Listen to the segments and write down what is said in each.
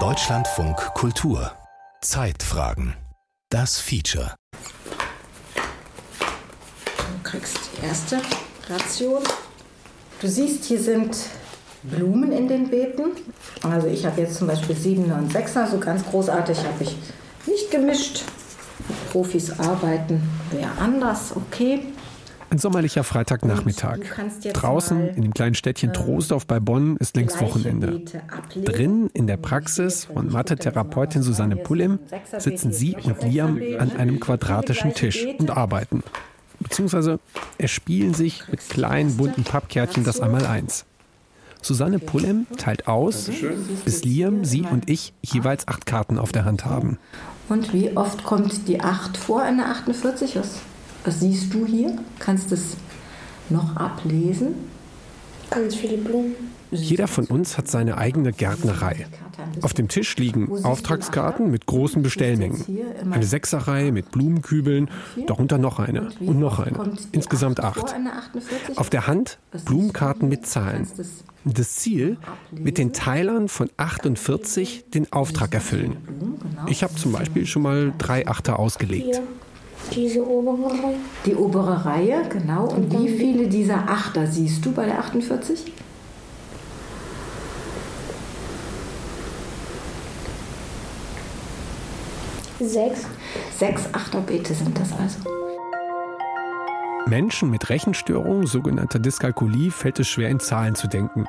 Deutschlandfunk Kultur Zeitfragen Das Feature Du kriegst die erste Ration. Du siehst, hier sind Blumen in den Beeten. Also ich habe jetzt zum Beispiel 7er und 6er, so ganz großartig habe ich nicht gemischt. Profis arbeiten wer anders, okay. Ein sommerlicher Freitagnachmittag. Draußen in dem kleinen Städtchen ähm, Troisdorf bei Bonn ist längst Wochenende. Drin in der Praxis von Mathe-Therapeutin Susanne Pullim sitzen sie und Liam an einem quadratischen Tisch und arbeiten. Beziehungsweise erspielen sich mit kleinen bunten Pappkärtchen das Einmaleins. Susanne Pullem teilt aus, bis Liam, sie und ich jeweils acht Karten auf der Hand haben. Und wie oft kommt die 8 vor in der 48? Was, was siehst du hier? Kannst du es noch ablesen? Ganz viele Blumen. Jeder von uns hat seine eigene Gärtnerei. Auf dem Tisch liegen Auftragskarten mit großen Bestellmengen. Eine Sechserreihe mit Blumenkübeln, darunter noch eine und noch eine. Insgesamt acht. Auf der Hand Blumenkarten mit Zahlen. Das Ziel, mit den Teilern von 48 den Auftrag erfüllen. Ich habe zum Beispiel schon mal drei Achter ausgelegt. Diese obere Reihe. Die obere Reihe, genau. Und wie viele dieser Achter siehst du bei der 48? Sechs. Sechs Achterbeete sind das also. Menschen mit Rechenstörungen, sogenannter Dyskalkulie, fällt es schwer in Zahlen zu denken.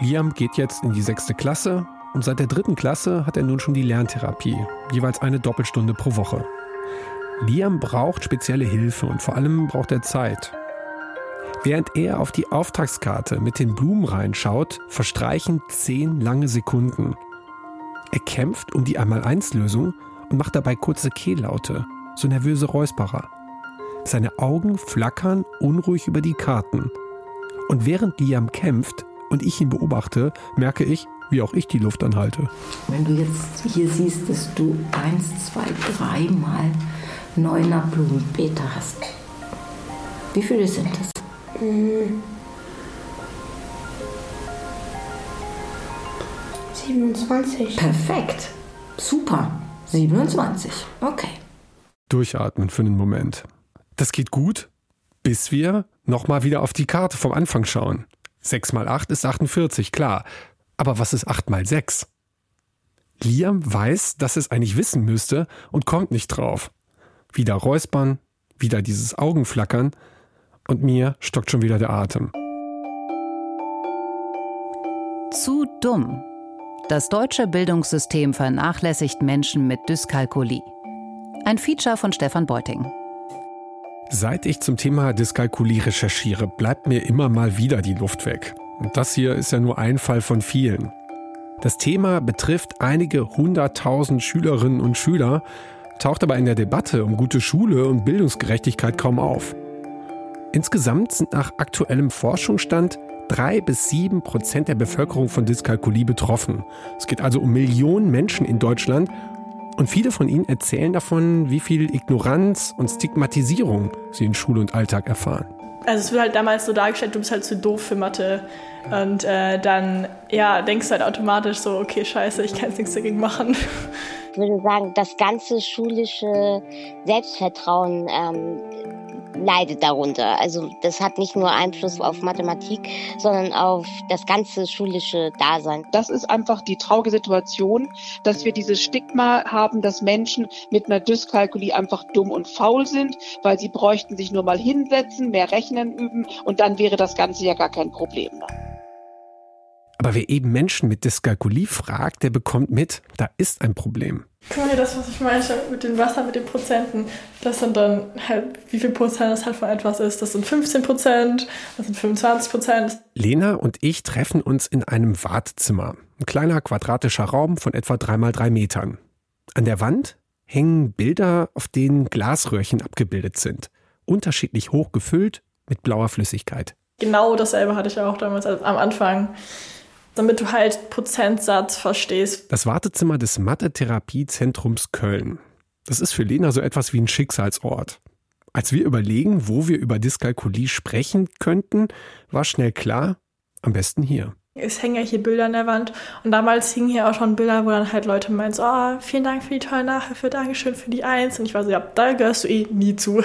Liam geht jetzt in die sechste Klasse und seit der dritten Klasse hat er nun schon die Lerntherapie, jeweils eine Doppelstunde pro Woche. Liam braucht spezielle Hilfe und vor allem braucht er Zeit. Während er auf die Auftragskarte mit den Blumen reinschaut, verstreichen zehn lange Sekunden. Er kämpft um die Einmal-Eins-Lösung und macht dabei kurze Kehllaute, so nervöse Räusperer. Seine Augen flackern unruhig über die Karten. Und während Liam kämpft und ich ihn beobachte, merke ich, wie auch ich die Luft anhalte. Wenn du jetzt hier siehst, dass du eins, zwei, dreimal neuner Blumenbeete hast. Wie viele sind das? Mhm. 27. Perfekt. Super. 27. Okay. Durchatmen für einen Moment. Das geht gut, bis wir nochmal wieder auf die Karte vom Anfang schauen. 6 mal 8 ist 48, klar. Aber was ist 8 mal 6? Liam weiß, dass es eigentlich wissen müsste und kommt nicht drauf. Wieder Räuspern, wieder dieses Augenflackern und mir stockt schon wieder der Atem. Zu dumm das deutsche Bildungssystem vernachlässigt Menschen mit Dyskalkulie. Ein Feature von Stefan Beuting. Seit ich zum Thema Dyskalkulie recherchiere, bleibt mir immer mal wieder die Luft weg. Und das hier ist ja nur ein Fall von vielen. Das Thema betrifft einige hunderttausend Schülerinnen und Schüler, taucht aber in der Debatte um gute Schule und Bildungsgerechtigkeit kaum auf. Insgesamt sind nach aktuellem Forschungsstand drei bis sieben Prozent der Bevölkerung von Dyskalkulie betroffen. Es geht also um Millionen Menschen in Deutschland und viele von ihnen erzählen davon, wie viel Ignoranz und Stigmatisierung sie in Schule und Alltag erfahren. Also es wird halt damals so dargestellt, du bist halt zu doof für Mathe. Und äh, dann ja, denkst du halt automatisch so, okay, scheiße, ich kann jetzt nichts dagegen machen. Ich würde sagen, das ganze schulische Selbstvertrauen ähm, leidet darunter. Also das hat nicht nur Einfluss auf Mathematik, sondern auf das ganze schulische Dasein. Das ist einfach die traurige Situation, dass wir dieses Stigma haben, dass Menschen mit einer Dyskalkulie einfach dumm und faul sind, weil sie bräuchten sich nur mal hinsetzen, mehr Rechnen üben und dann wäre das Ganze ja gar kein Problem mehr. Aber wer eben Menschen mit Dyskalkulie fragt, der bekommt mit, da ist ein Problem. Mal, das, was ich meinte mit dem Wasser, mit den Prozenten, das sind dann halt, wie viel Prozent das halt von etwas ist. Das sind 15 Prozent, das sind 25 Prozent. Lena und ich treffen uns in einem Wartezimmer. Ein kleiner quadratischer Raum von etwa drei mal drei Metern. An der Wand hängen Bilder, auf denen Glasröhrchen abgebildet sind. Unterschiedlich hoch gefüllt mit blauer Flüssigkeit. Genau dasselbe hatte ich auch damals am Anfang damit du halt Prozentsatz verstehst. Das Wartezimmer des Mathe-Therapie-Zentrums Köln. Das ist für Lena so etwas wie ein Schicksalsort. Als wir überlegen, wo wir über Dyskalkulie sprechen könnten, war schnell klar, am besten hier. Es hängen ja hier Bilder an der Wand und damals hingen hier auch schon Bilder, wo dann halt Leute meinen, so, oh, vielen Dank für die tolle Nachhilfe, Dankeschön für die Eins. Und ich war so, ja, da gehörst du eh nie zu.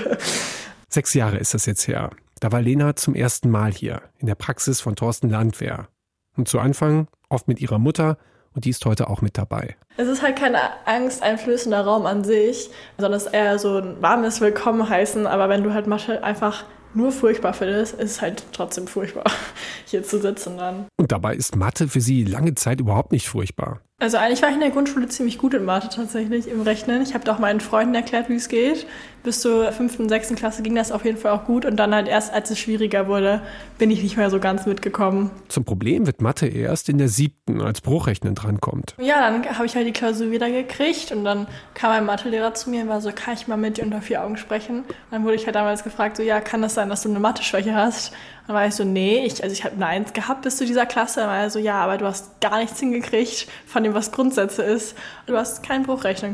Sechs Jahre ist das jetzt her. Da war Lena zum ersten Mal hier, in der Praxis von Thorsten Landwehr. Und zu Anfang oft mit ihrer Mutter und die ist heute auch mit dabei. Es ist halt kein angsteinflößender Raum an sich, sondern es ist eher so ein warmes Willkommen heißen. Aber wenn du halt Mathe einfach nur furchtbar findest, ist es halt trotzdem furchtbar, hier zu sitzen dann. Und dabei ist Mathe für sie lange Zeit überhaupt nicht furchtbar. Also eigentlich war ich in der Grundschule ziemlich gut in Mathe tatsächlich, im Rechnen. Ich habe auch meinen Freunden erklärt, wie es geht. Bis zur fünften, sechsten Klasse ging das auf jeden Fall auch gut. Und dann halt erst, als es schwieriger wurde, bin ich nicht mehr so ganz mitgekommen. Zum Problem wird Mathe erst in der siebten, als Bruchrechnen drankommt. Ja, dann habe ich halt die Klausur wieder gekriegt. Und dann kam ein Mathelehrer zu mir und war so, kann ich mal mit dir unter vier Augen sprechen? Und dann wurde ich halt damals gefragt, so, ja, kann das sein, dass du eine Mathe-Schwäche hast? Dann war ich so, nee, ich, also ich habe eine Eins gehabt bis zu dieser Klasse. Dann war er so, ja, aber du hast gar nichts hingekriegt von dem, was Grundsätze ist. Du hast keinen Bruch rechnen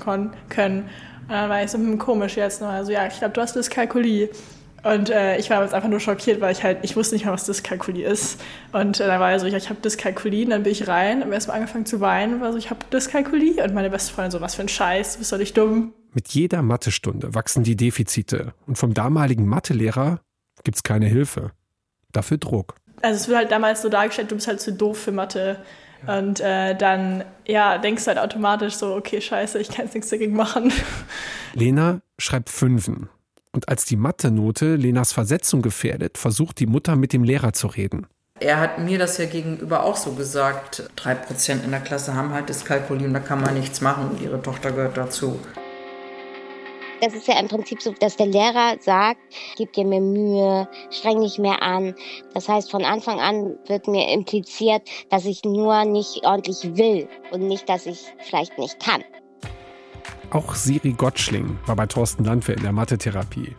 können. Und dann war ich so, hm, komisch jetzt noch. Also ja, ich glaube, du hast Dyskalkulie. Und äh, ich war jetzt einfach nur schockiert, weil ich halt, ich wusste nicht mal, was Dyskalkulie ist. Und äh, dann war er so, ich, ich habe Dyskalkulie. Und dann bin ich rein, habe erstmal angefangen zu weinen, war so, ich habe Dyskalkulie. Und meine beste Freundin so, was für ein Scheiß, du bist doch nicht dumm. Mit jeder Mathestunde wachsen die Defizite. Und vom damaligen Mathelehrer gibt's keine Hilfe dafür Druck. Also es wird halt damals so dargestellt, du bist halt zu doof für Mathe. Ja. Und äh, dann, ja, denkst du halt automatisch so, okay, scheiße, ich kann jetzt nichts dagegen machen. Lena schreibt Fünfen. Und als die Mathe-Note Lenas Versetzung gefährdet, versucht die Mutter mit dem Lehrer zu reden. Er hat mir das ja gegenüber auch so gesagt. Drei Prozent in der Klasse haben halt das Kalkulieren, da kann man nichts machen und ihre Tochter gehört dazu. Das ist ja im Prinzip so, dass der Lehrer sagt, gib dir mehr Mühe, streng dich mehr an. Das heißt, von Anfang an wird mir impliziert, dass ich nur nicht ordentlich will und nicht, dass ich vielleicht nicht kann. Auch Siri Gottschling war bei Thorsten Landwehr in der Mathe-Therapie.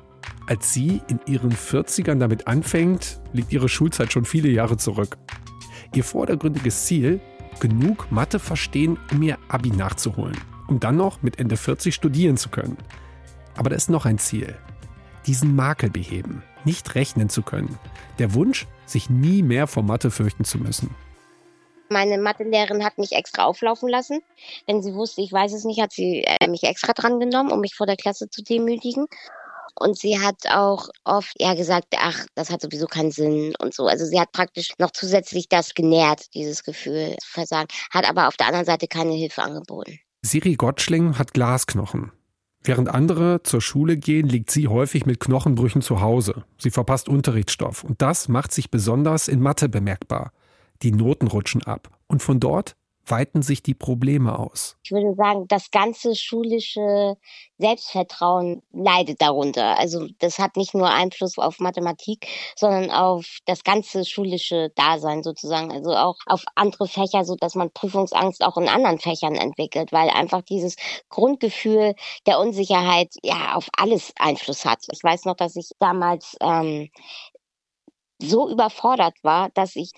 Als sie in ihren 40ern damit anfängt, liegt ihre Schulzeit schon viele Jahre zurück. Ihr vordergründiges Ziel, genug Mathe verstehen, um ihr Abi nachzuholen, um dann noch mit Ende 40 studieren zu können. Aber da ist noch ein Ziel. Diesen Makel beheben, nicht rechnen zu können. Der Wunsch, sich nie mehr vor Mathe fürchten zu müssen. Meine Mathelehrerin hat mich extra auflaufen lassen. Wenn sie wusste, ich weiß es nicht, hat sie äh, mich extra dran genommen, um mich vor der Klasse zu demütigen. Und sie hat auch oft ja gesagt, ach, das hat sowieso keinen Sinn und so. Also sie hat praktisch noch zusätzlich das genährt, dieses Gefühl zu versagen, hat aber auf der anderen Seite keine Hilfe angeboten. Siri Gottschling hat Glasknochen. Während andere zur Schule gehen, liegt sie häufig mit Knochenbrüchen zu Hause. Sie verpasst Unterrichtsstoff und das macht sich besonders in Mathe bemerkbar. Die Noten rutschen ab und von dort weiten sich die Probleme aus? Ich würde sagen, das ganze schulische Selbstvertrauen leidet darunter. Also das hat nicht nur Einfluss auf Mathematik, sondern auf das ganze schulische Dasein sozusagen. Also auch auf andere Fächer, so dass man Prüfungsangst auch in anderen Fächern entwickelt, weil einfach dieses Grundgefühl der Unsicherheit ja auf alles Einfluss hat. Ich weiß noch, dass ich damals ähm, so überfordert war, dass ich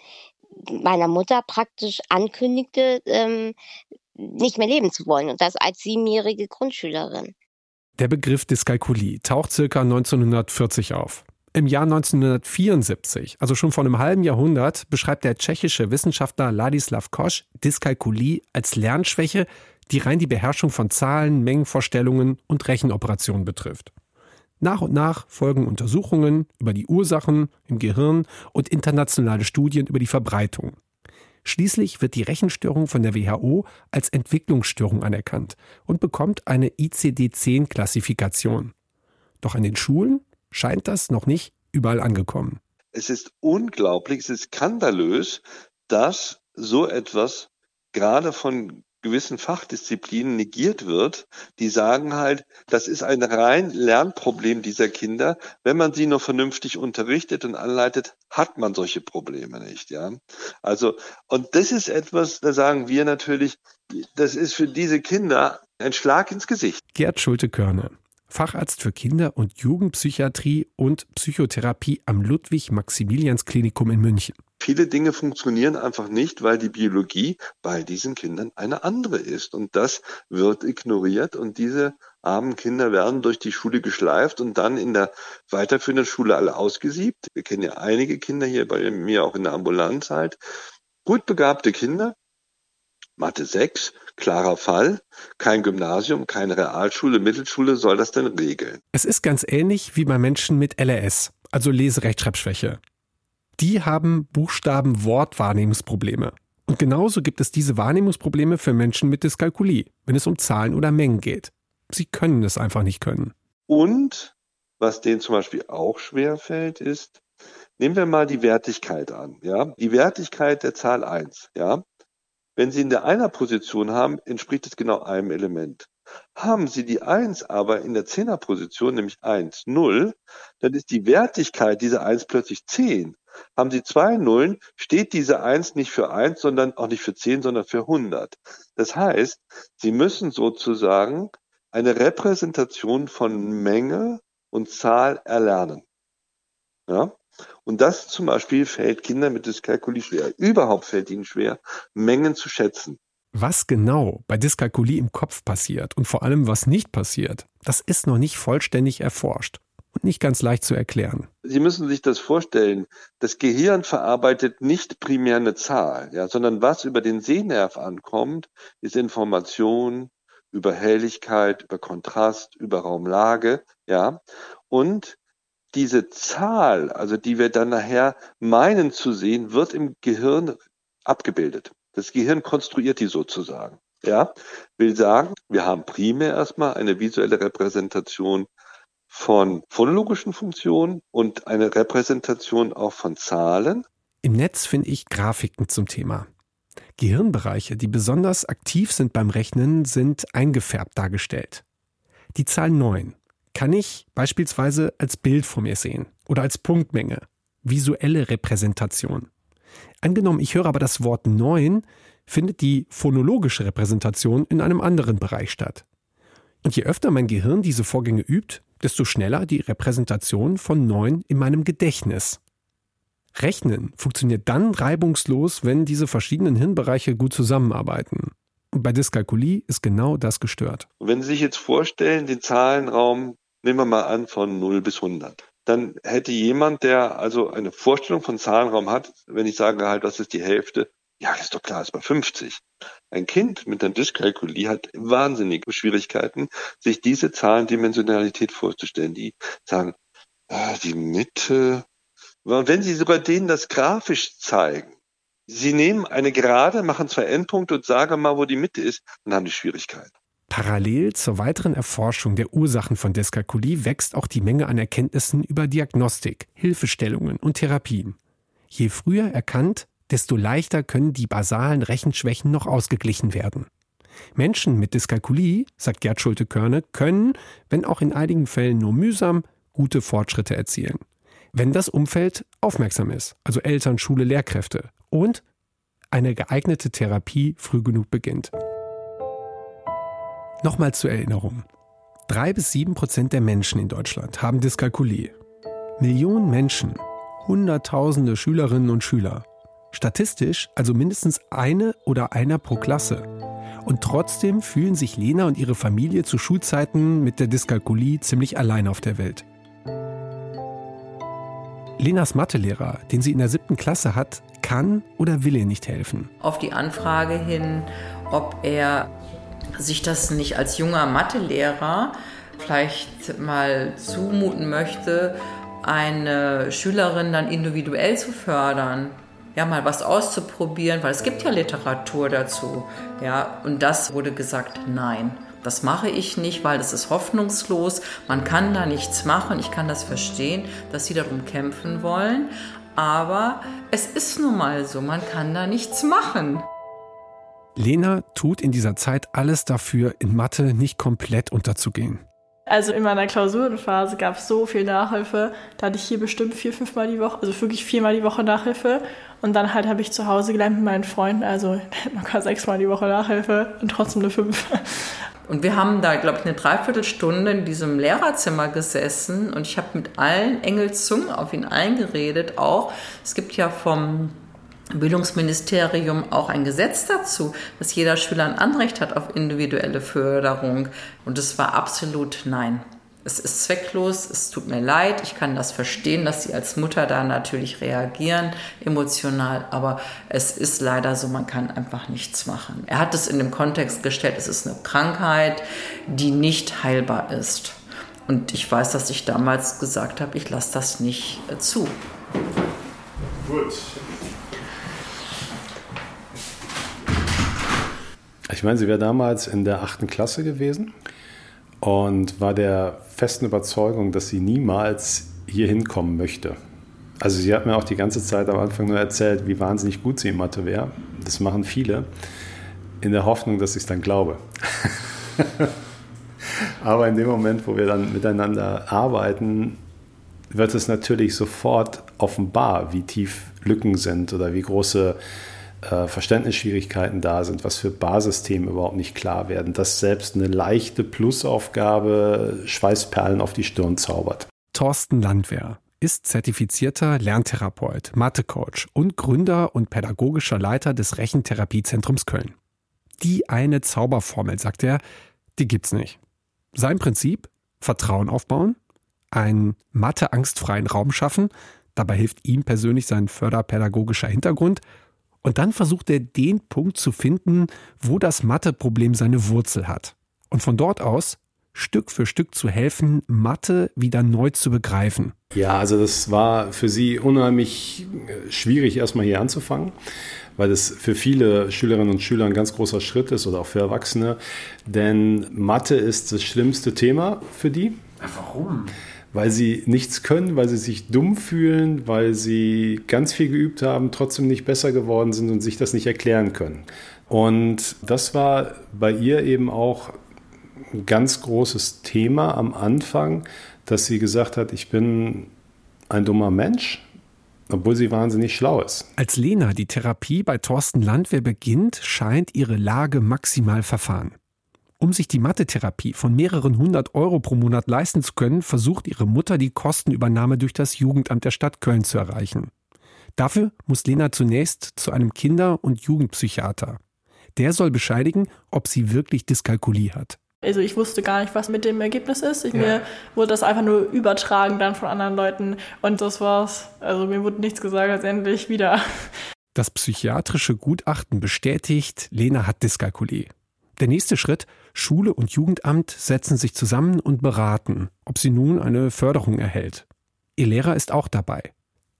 meiner Mutter praktisch ankündigte, ähm, nicht mehr leben zu wollen und das als siebenjährige Grundschülerin. Der Begriff Dyskalkulie taucht circa 1940 auf. Im Jahr 1974, also schon vor einem halben Jahrhundert, beschreibt der tschechische Wissenschaftler Ladislav Kosch Dyskalkulie als Lernschwäche, die rein die Beherrschung von Zahlen, Mengenvorstellungen und Rechenoperationen betrifft. Nach und nach folgen Untersuchungen über die Ursachen im Gehirn und internationale Studien über die Verbreitung. Schließlich wird die Rechenstörung von der WHO als Entwicklungsstörung anerkannt und bekommt eine ICD-10-Klassifikation. Doch an den Schulen scheint das noch nicht überall angekommen. Es ist unglaublich, es ist skandalös, dass so etwas gerade von gewissen Fachdisziplinen negiert wird, die sagen halt, das ist ein rein Lernproblem dieser Kinder. Wenn man sie nur vernünftig unterrichtet und anleitet, hat man solche Probleme nicht, ja. Also, und das ist etwas, da sagen wir natürlich, das ist für diese Kinder ein Schlag ins Gesicht. Gerd Schulte-Körner. Facharzt für Kinder- und Jugendpsychiatrie und Psychotherapie am Ludwig-Maximilians-Klinikum in München. Viele Dinge funktionieren einfach nicht, weil die Biologie bei diesen Kindern eine andere ist. Und das wird ignoriert und diese armen Kinder werden durch die Schule geschleift und dann in der weiterführenden Schule alle ausgesiebt. Wir kennen ja einige Kinder hier bei mir auch in der Ambulanz halt, Gut begabte Kinder, Mathe 6, klarer Fall, kein Gymnasium, keine Realschule, Mittelschule soll das denn regeln. Es ist ganz ähnlich wie bei Menschen mit LRS, also Leserechtschreibschwäche. Die haben Buchstaben-Wortwahrnehmungsprobleme. Und genauso gibt es diese Wahrnehmungsprobleme für Menschen mit Dyskalkulie, wenn es um Zahlen oder Mengen geht. Sie können es einfach nicht können. Und was denen zum Beispiel auch schwer fällt, ist, nehmen wir mal die Wertigkeit an, ja, die Wertigkeit der Zahl 1, ja. Wenn Sie in der Einer-Position haben, entspricht es genau einem Element. Haben Sie die 1 aber in der Zehner-Position, nämlich 1, 0, dann ist die Wertigkeit dieser 1 plötzlich 10. Haben Sie zwei Nullen, steht diese 1 nicht für 1, sondern auch nicht für 10, sondern für 100. Das heißt, Sie müssen sozusagen eine Repräsentation von Menge und Zahl erlernen. Ja? Und das zum Beispiel fällt Kindern mit Dyskalkulie schwer. Überhaupt fällt ihnen schwer, Mengen zu schätzen. Was genau bei Dyskalkulie im Kopf passiert und vor allem was nicht passiert, das ist noch nicht vollständig erforscht und nicht ganz leicht zu erklären. Sie müssen sich das vorstellen. Das Gehirn verarbeitet nicht primär eine Zahl, ja, sondern was über den Sehnerv ankommt, ist Information über Helligkeit, über Kontrast, über Raumlage, ja. Und diese Zahl, also die wir dann nachher meinen zu sehen, wird im Gehirn abgebildet. Das Gehirn konstruiert die sozusagen. Ja, will sagen, wir haben primär erstmal eine visuelle Repräsentation von phonologischen Funktionen und eine Repräsentation auch von Zahlen. Im Netz finde ich Grafiken zum Thema. Gehirnbereiche, die besonders aktiv sind beim Rechnen, sind eingefärbt dargestellt. Die Zahl 9 kann ich beispielsweise als Bild vor mir sehen oder als Punktmenge, visuelle Repräsentation. Angenommen, ich höre aber das Wort 9, findet die phonologische Repräsentation in einem anderen Bereich statt. Und je öfter mein Gehirn diese Vorgänge übt, desto schneller die Repräsentation von 9 in meinem Gedächtnis. Rechnen funktioniert dann reibungslos, wenn diese verschiedenen Hirnbereiche gut zusammenarbeiten. Und bei Dyskalkulie ist genau das gestört. wenn Sie sich jetzt vorstellen, den Zahlenraum nehmen wir mal an von 0 bis 100. Dann hätte jemand, der also eine Vorstellung von Zahlenraum hat, wenn ich sage halt, das ist die Hälfte, ja, ist doch klar, ist bei 50. Ein Kind mit einer Dyskalkulie hat wahnsinnige Schwierigkeiten, sich diese Zahlendimensionalität vorzustellen. Die sagen, ah, die Mitte. Wenn Sie sogar denen das grafisch zeigen, Sie nehmen eine Gerade, machen zwei Endpunkte und sagen mal, wo die Mitte ist, dann haben die Schwierigkeiten. Parallel zur weiteren Erforschung der Ursachen von Dyskalkulie wächst auch die Menge an Erkenntnissen über Diagnostik, Hilfestellungen und Therapien. Je früher erkannt, desto leichter können die basalen Rechenschwächen noch ausgeglichen werden. Menschen mit Dyskalkulie, sagt Gerd Schulte-Körne, können, wenn auch in einigen Fällen nur mühsam, gute Fortschritte erzielen. Wenn das Umfeld aufmerksam ist, also Eltern, Schule, Lehrkräfte und eine geeignete Therapie früh genug beginnt. Nochmal zur Erinnerung. Drei bis sieben Prozent der Menschen in Deutschland haben Dyskalkulie. Millionen Menschen, Hunderttausende Schülerinnen und Schüler. Statistisch also mindestens eine oder einer pro Klasse. Und trotzdem fühlen sich Lena und ihre Familie zu Schulzeiten mit der Dyskalkulie ziemlich allein auf der Welt. Lenas Mathelehrer, den sie in der siebten Klasse hat, kann oder will ihr nicht helfen. Auf die Anfrage hin, ob er sich das nicht als junger Mathelehrer vielleicht mal zumuten möchte, eine Schülerin dann individuell zu fördern, ja mal was auszuprobieren, weil es gibt ja Literatur dazu, ja und das wurde gesagt, nein. Das mache ich nicht, weil das ist hoffnungslos. Man kann da nichts machen. Ich kann das verstehen, dass sie darum kämpfen wollen. Aber es ist nun mal so, man kann da nichts machen. Lena tut in dieser Zeit alles dafür, in Mathe nicht komplett unterzugehen. Also in meiner Klausurenphase gab es so viel Nachhilfe. Da hatte ich hier bestimmt vier, fünfmal die Woche, also wirklich viermal die Woche Nachhilfe. Und dann halt habe ich zu Hause gelernt mit meinen Freunden, also locker sechsmal die Woche Nachhilfe und trotzdem eine fünf. Und wir haben da, glaube ich, eine Dreiviertelstunde in diesem Lehrerzimmer gesessen und ich habe mit allen Engelzungen auf ihn eingeredet. Auch es gibt ja vom Bildungsministerium auch ein Gesetz dazu, dass jeder Schüler ein Anrecht hat auf individuelle Förderung. Und es war absolut nein. Es ist zwecklos, es tut mir leid, ich kann das verstehen, dass sie als Mutter da natürlich reagieren, emotional, aber es ist leider so, man kann einfach nichts machen. Er hat es in dem Kontext gestellt, es ist eine Krankheit, die nicht heilbar ist. Und ich weiß, dass ich damals gesagt habe, ich lasse das nicht äh, zu. Gut. Ich meine, sie wäre damals in der achten Klasse gewesen und war der festen Überzeugung, dass sie niemals hier hinkommen möchte. Also sie hat mir auch die ganze Zeit am Anfang nur erzählt, wie wahnsinnig gut sie in Mathe wäre. Das machen viele, in der Hoffnung, dass ich es dann glaube. Aber in dem Moment, wo wir dann miteinander arbeiten, wird es natürlich sofort offenbar, wie tief Lücken sind oder wie große äh, Verständnisschwierigkeiten da sind, was für Basisthemen überhaupt nicht klar werden, dass selbst eine leichte Plusaufgabe Schweißperlen auf die Stirn zaubert. Thorsten Landwehr ist zertifizierter Lerntherapeut, Mathecoach und Gründer und pädagogischer Leiter des Rechentherapiezentrums Köln. Die eine Zauberformel, sagt er, die gibt's nicht. Sein Prinzip? Vertrauen aufbauen, einen Mathe-angstfreien Raum schaffen, dabei hilft ihm persönlich sein förderpädagogischer Hintergrund und dann versucht er den Punkt zu finden, wo das Mathe-Problem seine Wurzel hat. Und von dort aus Stück für Stück zu helfen, Mathe wieder neu zu begreifen. Ja, also das war für sie unheimlich äh, schwierig, erstmal hier anzufangen, weil es für viele Schülerinnen und Schüler ein ganz großer Schritt ist oder auch für Erwachsene. Denn Mathe ist das schlimmste Thema für die. Warum? Weil sie nichts können, weil sie sich dumm fühlen, weil sie ganz viel geübt haben, trotzdem nicht besser geworden sind und sich das nicht erklären können. Und das war bei ihr eben auch ein ganz großes Thema am Anfang, dass sie gesagt hat, ich bin ein dummer Mensch, obwohl sie wahnsinnig schlau ist. Als Lena die Therapie bei Thorsten Landwehr beginnt, scheint ihre Lage maximal verfahren. Um sich die Mathe-Therapie von mehreren hundert Euro pro Monat leisten zu können, versucht ihre Mutter die Kostenübernahme durch das Jugendamt der Stadt Köln zu erreichen. Dafür muss Lena zunächst zu einem Kinder- und Jugendpsychiater. Der soll bescheidigen, ob sie wirklich Dyskalkulie hat. Also ich wusste gar nicht, was mit dem Ergebnis ist. Ich, ja. Mir wurde das einfach nur übertragen dann von anderen Leuten und das war's. Also mir wurde nichts gesagt, letztendlich wieder. Das psychiatrische Gutachten bestätigt, Lena hat Dyskalkulie. Der nächste Schritt, Schule und Jugendamt setzen sich zusammen und beraten, ob sie nun eine Förderung erhält. Ihr Lehrer ist auch dabei.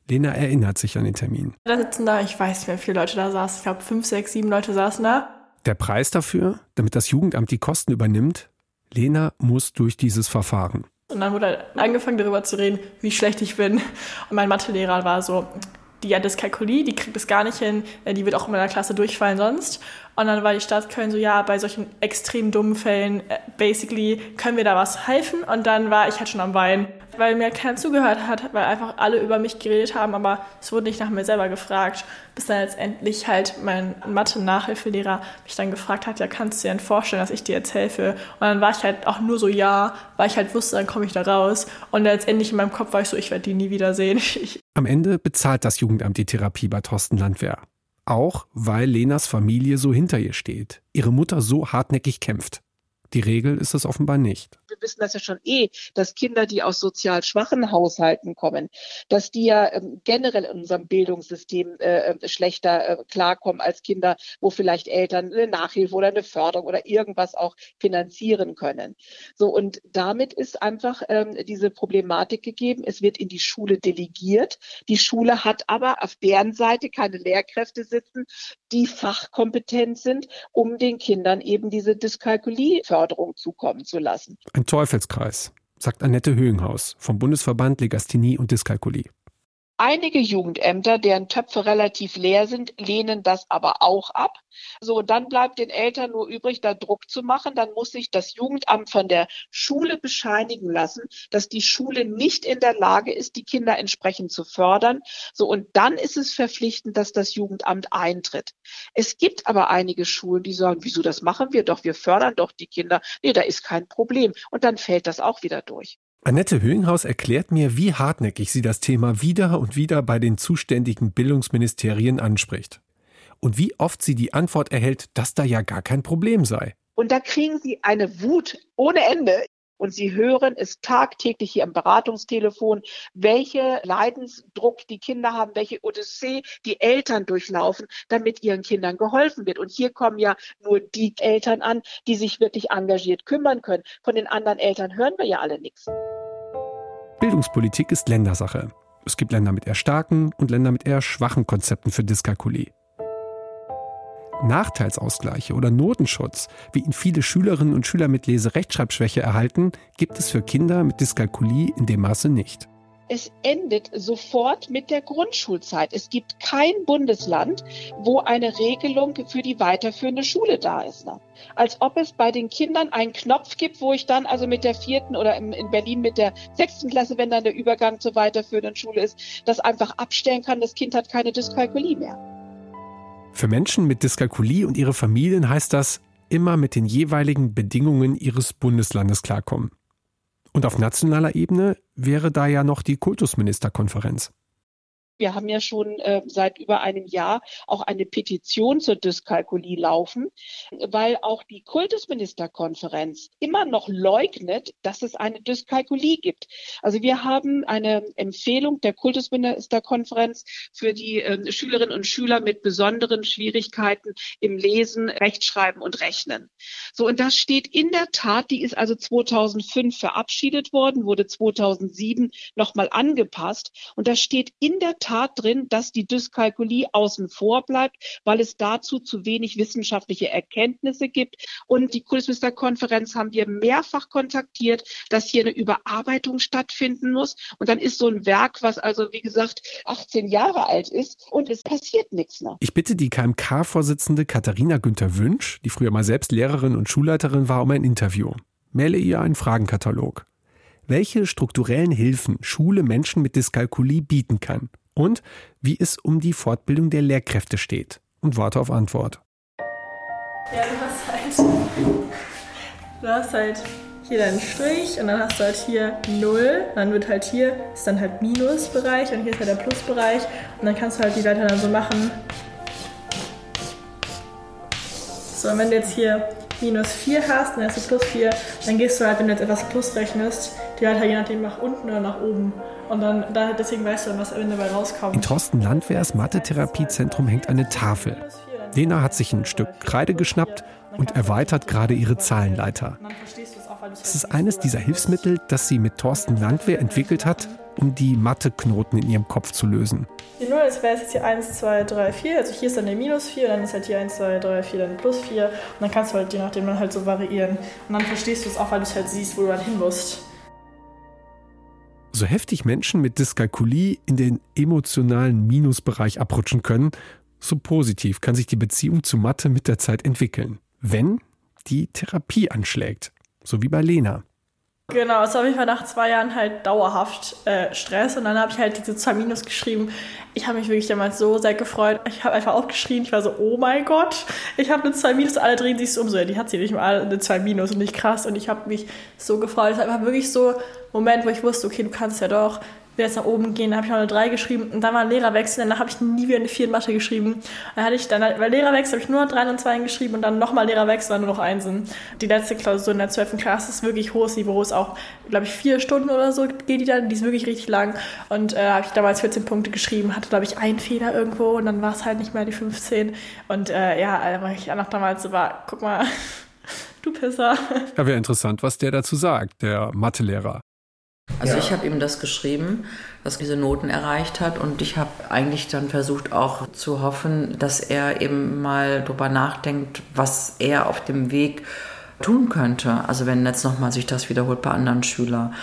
Lena erinnert sich an den Termin. Da sitzen da, ich weiß nicht, wie viele Leute da saßen. Ich glaube, fünf, sechs, sieben Leute saßen da. Der Preis dafür, damit das Jugendamt die Kosten übernimmt, Lena muss durch dieses Verfahren. Und dann wurde angefangen darüber zu reden, wie schlecht ich bin. Und mein Mathelehrer war so, die hat Dyskalkulie, die kriegt es gar nicht hin, äh, die wird auch in meiner Klasse durchfallen sonst. Und dann war die Stadt Köln so, ja, bei solchen extrem dummen Fällen, äh, basically, können wir da was helfen? Und dann war ich halt schon am Weinen, weil mir keiner zugehört hat, weil einfach alle über mich geredet haben, aber es wurde nicht nach mir selber gefragt. Bis dann letztendlich halt mein Mathe-Nachhilfelehrer mich dann gefragt hat, ja, kannst du dir denn vorstellen, dass ich dir jetzt helfe? Und dann war ich halt auch nur so, ja, weil ich halt wusste, dann komme ich da raus. Und letztendlich in meinem Kopf war ich so, ich werde die nie wiedersehen. Am Ende bezahlt das Jugendamt die Therapie bei Thorsten Landwehr. Auch weil Lenas Familie so hinter ihr steht, ihre Mutter so hartnäckig kämpft. Die Regel ist es offenbar nicht. Wir wissen das ja schon eh, dass Kinder, die aus sozial schwachen Haushalten kommen, dass die ja ähm, generell in unserem Bildungssystem äh, äh, schlechter äh, klarkommen als Kinder, wo vielleicht Eltern eine Nachhilfe oder eine Förderung oder irgendwas auch finanzieren können. So und damit ist einfach ähm, diese Problematik gegeben. Es wird in die Schule delegiert. Die Schule hat aber auf deren Seite keine Lehrkräfte sitzen, die fachkompetent sind, um den Kindern eben diese Dyskalkulie Förderung zukommen zu lassen. Ein Teufelskreis, sagt Annette Höhenhaus vom Bundesverband Legasthenie und Dyskalkulie. Einige Jugendämter, deren Töpfe relativ leer sind, lehnen das aber auch ab. So, dann bleibt den Eltern nur übrig, da Druck zu machen. Dann muss sich das Jugendamt von der Schule bescheinigen lassen, dass die Schule nicht in der Lage ist, die Kinder entsprechend zu fördern. So, und dann ist es verpflichtend, dass das Jugendamt eintritt. Es gibt aber einige Schulen, die sagen, wieso das machen wir doch? Wir fördern doch die Kinder. Nee, da ist kein Problem. Und dann fällt das auch wieder durch. Annette Höhinghaus erklärt mir, wie hartnäckig sie das Thema wieder und wieder bei den zuständigen Bildungsministerien anspricht. Und wie oft sie die Antwort erhält, dass da ja gar kein Problem sei. Und da kriegen sie eine Wut ohne Ende. Und Sie hören es tagtäglich hier am Beratungstelefon, welche Leidensdruck die Kinder haben, welche Odyssee die Eltern durchlaufen, damit ihren Kindern geholfen wird. Und hier kommen ja nur die Eltern an, die sich wirklich engagiert kümmern können. Von den anderen Eltern hören wir ja alle nichts. Bildungspolitik ist Ländersache. Es gibt Länder mit eher starken und Länder mit eher schwachen Konzepten für Dyskalkulie. Nachteilsausgleiche oder Notenschutz, wie ihn viele Schülerinnen und Schüler mit Leserechtschreibschwäche erhalten, gibt es für Kinder mit Dyskalkulie in dem Maße nicht. Es endet sofort mit der Grundschulzeit. Es gibt kein Bundesland, wo eine Regelung für die weiterführende Schule da ist. Ne? Als ob es bei den Kindern einen Knopf gibt, wo ich dann also mit der vierten oder in Berlin mit der sechsten Klasse, wenn dann der Übergang zur weiterführenden Schule ist, das einfach abstellen kann. Das Kind hat keine Dyskalkulie mehr. Für Menschen mit Dyskalkulie und ihre Familien heißt das, immer mit den jeweiligen Bedingungen ihres Bundeslandes klarkommen. Und auf nationaler Ebene wäre da ja noch die Kultusministerkonferenz. Wir haben ja schon äh, seit über einem Jahr auch eine Petition zur Dyskalkulie laufen, weil auch die Kultusministerkonferenz immer noch leugnet, dass es eine Dyskalkulie gibt. Also wir haben eine Empfehlung der Kultusministerkonferenz für die äh, Schülerinnen und Schüler mit besonderen Schwierigkeiten im Lesen, Rechtschreiben und Rechnen. So, und das steht in der Tat, die ist also 2005 verabschiedet worden, wurde 2007 nochmal angepasst. Und da steht in der Tat drin, dass die Dyskalkulie außen vor bleibt, weil es dazu zu wenig wissenschaftliche Erkenntnisse gibt. Und die Kultusministerkonferenz haben wir mehrfach kontaktiert, dass hier eine Überarbeitung stattfinden muss. Und dann ist so ein Werk, was also, wie gesagt, 18 Jahre alt ist und es passiert nichts mehr. Ich bitte die KMK-Vorsitzende Katharina Günther Wünsch, die früher mal selbst Lehrerin und Schulleiterin war, um ein Interview. Maile ihr einen Fragenkatalog welche strukturellen Hilfen Schule Menschen mit Dyskalkulie bieten kann und wie es um die Fortbildung der Lehrkräfte steht. Und warte auf Antwort. Ja, du hast halt, du hast halt hier deinen Strich und dann hast du halt hier 0. Dann wird halt hier, ist dann halt Minusbereich und hier ist halt der Plusbereich. Und dann kannst du halt die Leiter dann so machen. So, und wenn du jetzt hier minus 4 hast, dann hast du plus 4, dann gehst du halt, wenn du jetzt etwas plus rechnest, die Leiter je nachdem nach unten oder nach oben. Und dann, da, deswegen weißt du dann, was am Ende dabei rauskommt. In Thorsten Landwehrs Mathe-Therapiezentrum hängt eine Tafel. Lena hat sich ein Stück Kreide geschnappt und erweitert gerade ihre Zahlenleiter. Es ist eines dieser Hilfsmittel, das sie mit Thorsten Landwehr entwickelt hat, um die Mathe-Knoten in ihrem Kopf zu lösen. Die 0 ist, wäre jetzt hier 1, 2, 3, 4. Also hier ist dann der Minus 4, dann ist halt hier 1, 2, 3, 4, dann Plus 4. Und dann kannst du halt je nachdem dann halt so variieren. Und dann verstehst du es auch, weil du es halt siehst, wo du dann hin musst so heftig Menschen mit Dyskalkulie in den emotionalen Minusbereich abrutschen können, so positiv kann sich die Beziehung zu Mathe mit der Zeit entwickeln, wenn die Therapie anschlägt, so wie bei Lena. Genau, es war auf jeden nach zwei Jahren halt dauerhaft äh, Stress und dann habe ich halt diese zwei Minus geschrieben. Ich habe mich wirklich damals so sehr gefreut. Ich habe einfach aufgeschrien. Ich war so, oh mein Gott, ich habe eine zwei Minus. Alle drehen sich so um. So, ja, die hat sie nicht mal eine zwei Minus und nicht krass. Und ich habe mich so gefreut. Es war einfach wirklich so ein Moment, wo ich wusste, okay, du kannst ja doch will jetzt nach oben gehen, dann habe ich noch eine 3 geschrieben und dann war ein Lehrerwechsel, danach habe ich nie wieder eine 4 in Mathe geschrieben. Dann hatte ich dann, weil Lehrerwechsel habe ich nur 3 und 2 geschrieben und dann nochmal Lehrerwechsel, dann nur noch Einsen. Die letzte Klausur in der 12. Klasse ist wirklich hohes Niveau, ist auch, glaube ich, vier Stunden oder so geht die dann, die ist wirklich richtig lang und äh, habe ich damals 14 Punkte geschrieben, hatte, glaube ich, einen Fehler irgendwo und dann war es halt nicht mehr die 15 und äh, ja, weil ich auch damals war, guck mal, du Pisser. Ja, wäre interessant, was der dazu sagt, der Mathelehrer. Also ja. ich habe ihm das geschrieben, dass diese Noten erreicht hat und ich habe eigentlich dann versucht auch zu hoffen, dass er eben mal drüber nachdenkt, was er auf dem Weg tun könnte. Also wenn jetzt nochmal sich das wiederholt bei anderen Schülern.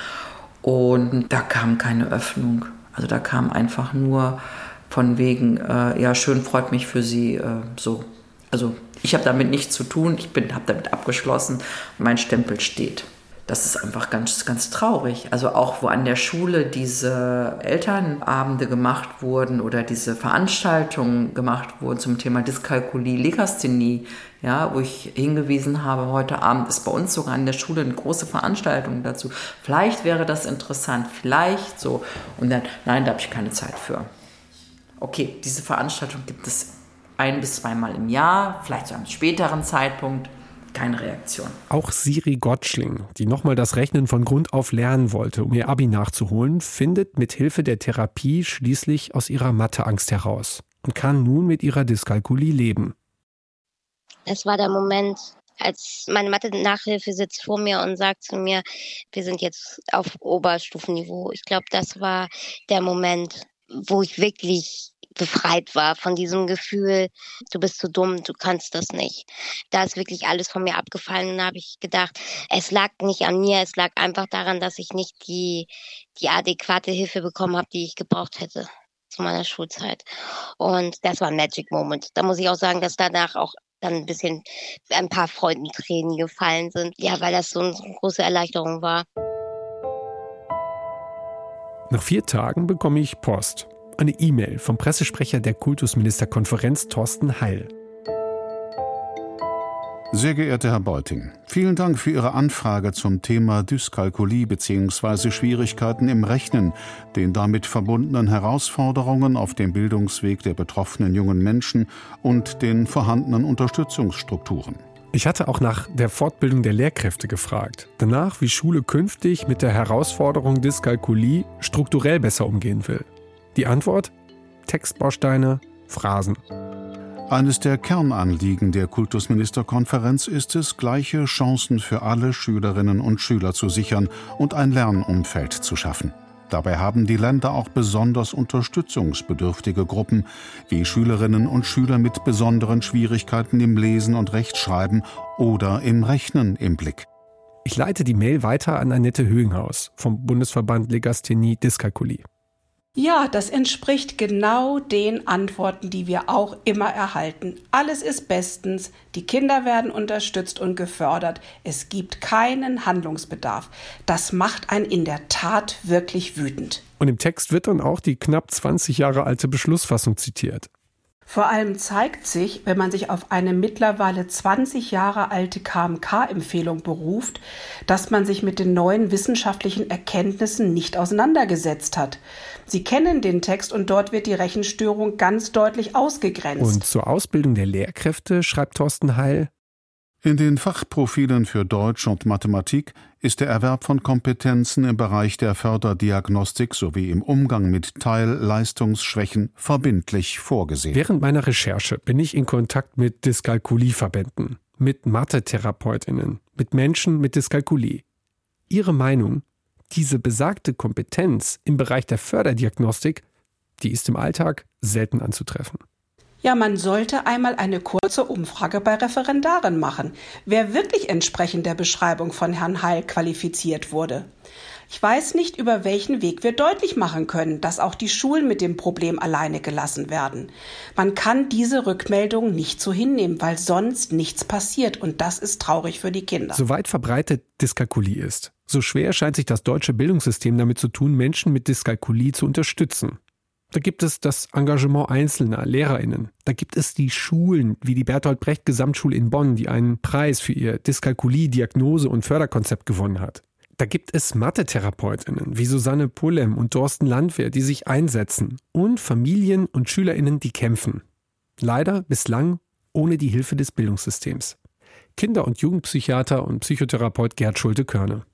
Und da kam keine Öffnung. Also da kam einfach nur von wegen, äh, ja schön, freut mich für Sie, äh, so. Also ich habe damit nichts zu tun, ich habe damit abgeschlossen, mein Stempel steht das ist einfach ganz, ganz traurig. Also auch wo an der Schule diese Elternabende gemacht wurden oder diese Veranstaltungen gemacht wurden zum Thema Dyskalkulie, Legasthenie, ja, wo ich hingewiesen habe, heute Abend ist bei uns sogar an der Schule eine große Veranstaltung dazu. Vielleicht wäre das interessant, vielleicht so. Und dann, nein, da habe ich keine Zeit für. Okay, diese Veranstaltung gibt es ein bis zweimal im Jahr, vielleicht zu einem späteren Zeitpunkt keine Reaktion. Auch Siri Gottschling, die nochmal das Rechnen von Grund auf lernen wollte, um ihr Abi nachzuholen, findet mit Hilfe der Therapie schließlich aus ihrer Matheangst heraus und kann nun mit ihrer Dyskalkulie leben. Es war der Moment, als meine Mathe-Nachhilfe sitzt vor mir und sagt zu mir, wir sind jetzt auf Oberstufenniveau. Ich glaube, das war der Moment, wo ich wirklich befreit war von diesem Gefühl, du bist zu dumm, du kannst das nicht. Da ist wirklich alles von mir abgefallen und da habe ich gedacht, es lag nicht an mir, es lag einfach daran, dass ich nicht die, die adäquate Hilfe bekommen habe, die ich gebraucht hätte zu meiner Schulzeit. Und das war ein Magic Moment. Da muss ich auch sagen, dass danach auch dann ein bisschen ein paar Freudentränen gefallen sind. Ja, weil das so eine große Erleichterung war. Nach vier Tagen bekomme ich Post. Eine E-Mail vom Pressesprecher der Kultusministerkonferenz Thorsten Heil. Sehr geehrter Herr Beuting, vielen Dank für Ihre Anfrage zum Thema Dyskalkulie bzw. Schwierigkeiten im Rechnen, den damit verbundenen Herausforderungen auf dem Bildungsweg der betroffenen jungen Menschen und den vorhandenen Unterstützungsstrukturen. Ich hatte auch nach der Fortbildung der Lehrkräfte gefragt. Danach, wie Schule künftig mit der Herausforderung Dyskalkulie strukturell besser umgehen will. Die Antwort? Textbausteine, Phrasen. Eines der Kernanliegen der Kultusministerkonferenz ist es, gleiche Chancen für alle Schülerinnen und Schüler zu sichern und ein Lernumfeld zu schaffen. Dabei haben die Länder auch besonders unterstützungsbedürftige Gruppen wie Schülerinnen und Schüler mit besonderen Schwierigkeiten im Lesen und Rechtschreiben oder im Rechnen im Blick. Ich leite die Mail weiter an Annette Höhenhaus vom Bundesverband Legasthenie Dyskalkulie. Ja, das entspricht genau den Antworten, die wir auch immer erhalten. Alles ist bestens, die Kinder werden unterstützt und gefördert, es gibt keinen Handlungsbedarf. Das macht einen in der Tat wirklich wütend. Und im Text wird dann auch die knapp 20 Jahre alte Beschlussfassung zitiert. Vor allem zeigt sich, wenn man sich auf eine mittlerweile 20 Jahre alte KMK-Empfehlung beruft, dass man sich mit den neuen wissenschaftlichen Erkenntnissen nicht auseinandergesetzt hat. Sie kennen den Text und dort wird die Rechenstörung ganz deutlich ausgegrenzt. Und zur Ausbildung der Lehrkräfte schreibt Thorsten Heil, in den Fachprofilen für Deutsch und Mathematik ist der Erwerb von Kompetenzen im Bereich der Förderdiagnostik sowie im Umgang mit Teilleistungsschwächen verbindlich vorgesehen. Während meiner Recherche bin ich in Kontakt mit Dyskalkulieverbänden, mit Mathetherapeutinnen, mit Menschen mit Dyskalkulie. Ihre Meinung, diese besagte Kompetenz im Bereich der Förderdiagnostik, die ist im Alltag selten anzutreffen. Ja, man sollte einmal eine kurze Umfrage bei Referendaren machen, wer wirklich entsprechend der Beschreibung von Herrn Heil qualifiziert wurde. Ich weiß nicht, über welchen Weg wir deutlich machen können, dass auch die Schulen mit dem Problem alleine gelassen werden. Man kann diese Rückmeldung nicht so hinnehmen, weil sonst nichts passiert und das ist traurig für die Kinder. So weit verbreitet Dyskalkulie ist, so schwer scheint sich das deutsche Bildungssystem damit zu tun, Menschen mit Dyskalkulie zu unterstützen. Da gibt es das Engagement einzelner Lehrerinnen. Da gibt es die Schulen wie die Bertolt Brecht Gesamtschule in Bonn, die einen Preis für ihr Dyskalkulie, Diagnose und Förderkonzept gewonnen hat. Da gibt es Mathetherapeutinnen wie Susanne Pullem und Thorsten Landwehr, die sich einsetzen und Familien und Schülerinnen, die kämpfen. Leider bislang ohne die Hilfe des Bildungssystems. Kinder- und Jugendpsychiater und Psychotherapeut Gerd Schulte-Körner.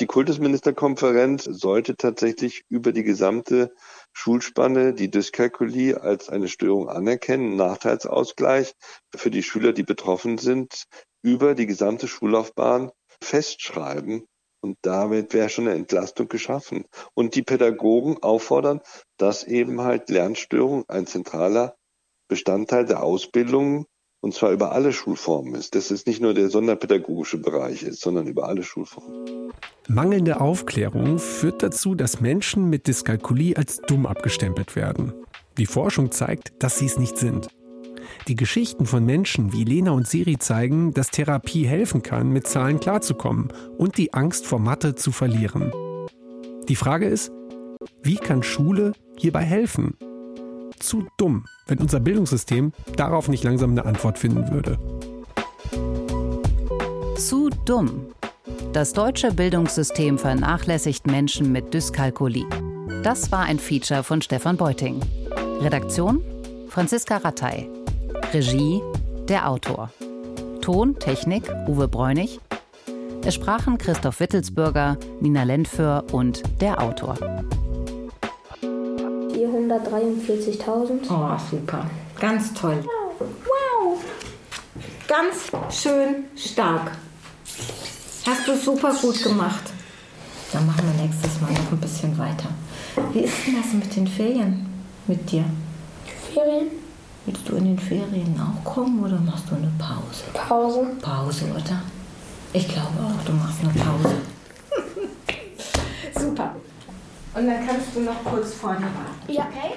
Die Kultusministerkonferenz sollte tatsächlich über die gesamte Schulspanne die Dyskalkulie als eine Störung anerkennen, Nachteilsausgleich für die Schüler, die betroffen sind, über die gesamte Schullaufbahn festschreiben. Und damit wäre schon eine Entlastung geschaffen. Und die Pädagogen auffordern, dass eben halt Lernstörung ein zentraler Bestandteil der Ausbildung und zwar über alle Schulformen ist, dass es nicht nur der sonderpädagogische Bereich ist, sondern über alle Schulformen. Mangelnde Aufklärung führt dazu, dass Menschen mit Dyskalkulie als dumm abgestempelt werden. Die Forschung zeigt, dass sie es nicht sind. Die Geschichten von Menschen wie Lena und Siri zeigen, dass Therapie helfen kann, mit Zahlen klarzukommen und die Angst vor Mathe zu verlieren. Die Frage ist, wie kann Schule hierbei helfen? Zu dumm, wenn unser Bildungssystem darauf nicht langsam eine Antwort finden würde. Zu dumm. Das deutsche Bildungssystem vernachlässigt Menschen mit Dyskalkulie. Das war ein Feature von Stefan Beuting. Redaktion Franziska Rattay. Regie der Autor. Ton, Technik Uwe Bräunig. Es sprachen Christoph Wittelsbürger, Nina Lentföhr und der Autor. 443.000. Oh, super. Ganz toll. Wow. Ganz schön stark. Hast du super gut gemacht. Dann machen wir nächstes Mal noch ein bisschen weiter. Wie ist denn das mit den Ferien mit dir? Ferien? Willst du in den Ferien auch kommen oder machst du eine Pause? Pause. Pause, oder? Ich glaube auch, du machst eine Pause. Super. Und dann kannst du noch kurz vorne warten. Ja. Okay?